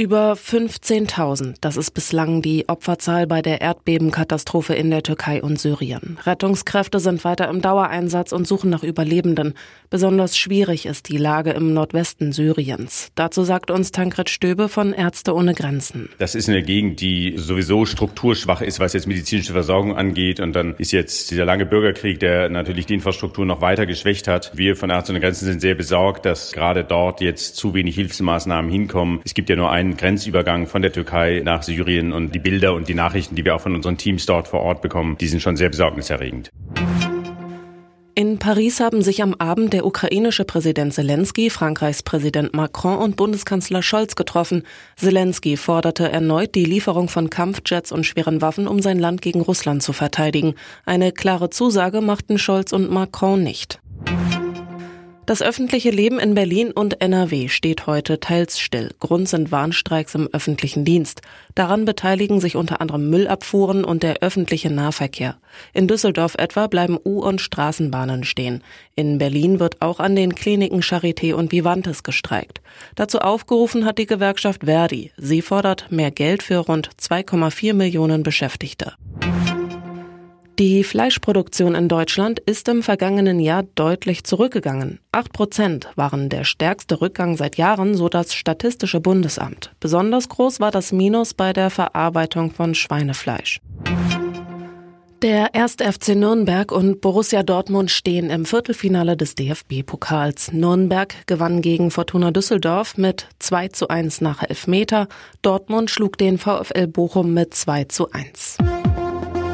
Über 15.000, das ist bislang die Opferzahl bei der Erdbebenkatastrophe in der Türkei und Syrien. Rettungskräfte sind weiter im Dauereinsatz und suchen nach Überlebenden. Besonders schwierig ist die Lage im Nordwesten Syriens. Dazu sagt uns Tankred Stöbe von Ärzte ohne Grenzen. Das ist eine Gegend, die sowieso strukturschwach ist, was jetzt medizinische Versorgung angeht. Und dann ist jetzt dieser lange Bürgerkrieg, der natürlich die Infrastruktur noch weiter geschwächt hat. Wir von Ärzte ohne Grenzen sind sehr besorgt, dass gerade dort jetzt zu wenig Hilfsmaßnahmen hinkommen. Es gibt ja nur einen einen Grenzübergang von der Türkei nach Syrien und die Bilder und die Nachrichten, die wir auch von unseren Teams dort vor Ort bekommen, die sind schon sehr besorgniserregend. In Paris haben sich am Abend der ukrainische Präsident Zelensky, Frankreichs Präsident Macron und Bundeskanzler Scholz getroffen. Zelensky forderte erneut die Lieferung von Kampfjets und schweren Waffen, um sein Land gegen Russland zu verteidigen. Eine klare Zusage machten Scholz und Macron nicht. Das öffentliche Leben in Berlin und NRW steht heute teils still. Grund sind Warnstreiks im öffentlichen Dienst. Daran beteiligen sich unter anderem Müllabfuhren und der öffentliche Nahverkehr. In Düsseldorf etwa bleiben U- und Straßenbahnen stehen. In Berlin wird auch an den Kliniken Charité und Vivantes gestreikt. Dazu aufgerufen hat die Gewerkschaft Verdi. Sie fordert mehr Geld für rund 2,4 Millionen Beschäftigte. Die Fleischproduktion in Deutschland ist im vergangenen Jahr deutlich zurückgegangen. Acht Prozent waren der stärkste Rückgang seit Jahren, so das Statistische Bundesamt. Besonders groß war das Minus bei der Verarbeitung von Schweinefleisch. Der 1. FC Nürnberg und Borussia Dortmund stehen im Viertelfinale des DFB-Pokals. Nürnberg gewann gegen Fortuna Düsseldorf mit 2 zu 1 nach Elfmeter. Dortmund schlug den VfL Bochum mit 2 zu 1.